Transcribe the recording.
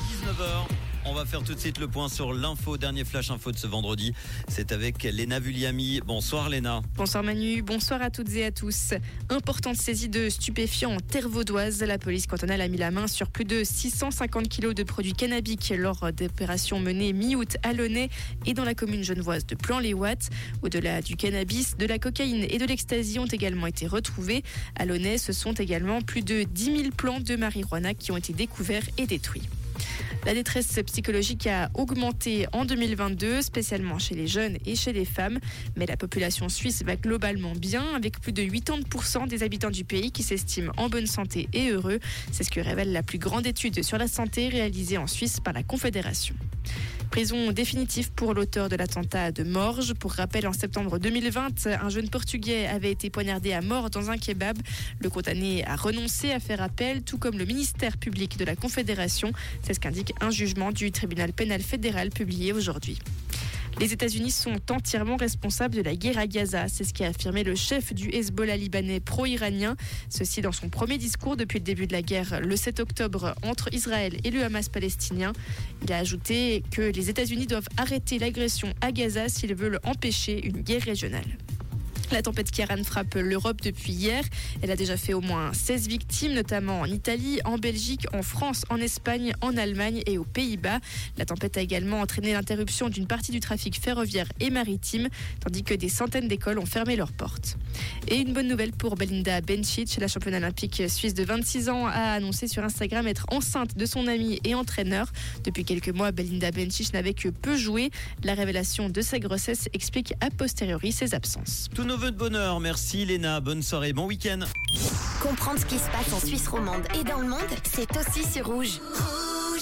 19h. On va faire tout de suite le point sur l'info, dernier flash info de ce vendredi. C'est avec Léna Vulliami. Bonsoir Léna. Bonsoir Manu, bonsoir à toutes et à tous. Importante saisie de stupéfiants en terre vaudoise. La police cantonale a mis la main sur plus de 650 kilos de produits cannabiques lors d'opérations menées mi-août à Launay et dans la commune genevoise de Plan-les-Ouates. Au-delà du cannabis, de la cocaïne et de l'ecstasy ont également été retrouvés. À Launay, ce sont également plus de 10 000 plants de marijuana qui ont été découverts et détruits. La détresse psychologique a augmenté en 2022, spécialement chez les jeunes et chez les femmes. Mais la population suisse va globalement bien, avec plus de 80% des habitants du pays qui s'estiment en bonne santé et heureux. C'est ce que révèle la plus grande étude sur la santé réalisée en Suisse par la Confédération. Prison définitive pour l'auteur de l'attentat de Morges. Pour rappel, en septembre 2020, un jeune Portugais avait été poignardé à mort dans un kebab. Le condamné a renoncé à faire appel, tout comme le ministère public de la Confédération. C'est ce qu'indique un jugement du tribunal pénal fédéral publié aujourd'hui. Les États-Unis sont entièrement responsables de la guerre à Gaza. C'est ce qu'a affirmé le chef du Hezbollah libanais pro-iranien. Ceci dans son premier discours depuis le début de la guerre le 7 octobre entre Israël et le Hamas palestinien. Il a ajouté que les États-Unis doivent arrêter l'agression à Gaza s'ils veulent empêcher une guerre régionale. La tempête Kiaran frappe l'Europe depuis hier. Elle a déjà fait au moins 16 victimes, notamment en Italie, en Belgique, en France, en Espagne, en Allemagne et aux Pays-Bas. La tempête a également entraîné l'interruption d'une partie du trafic ferroviaire et maritime, tandis que des centaines d'écoles ont fermé leurs portes. Et une bonne nouvelle pour Belinda Bencic, la championne olympique suisse de 26 ans, a annoncé sur Instagram être enceinte de son ami et entraîneur. Depuis quelques mois, Belinda Bencic n'avait que peu joué. La révélation de sa grossesse explique a posteriori ses absences de bonheur. Merci Léna. Bonne soirée, bon week-end. Comprendre ce qui se passe en Suisse romande et dans le monde, c'est aussi sur Rouge.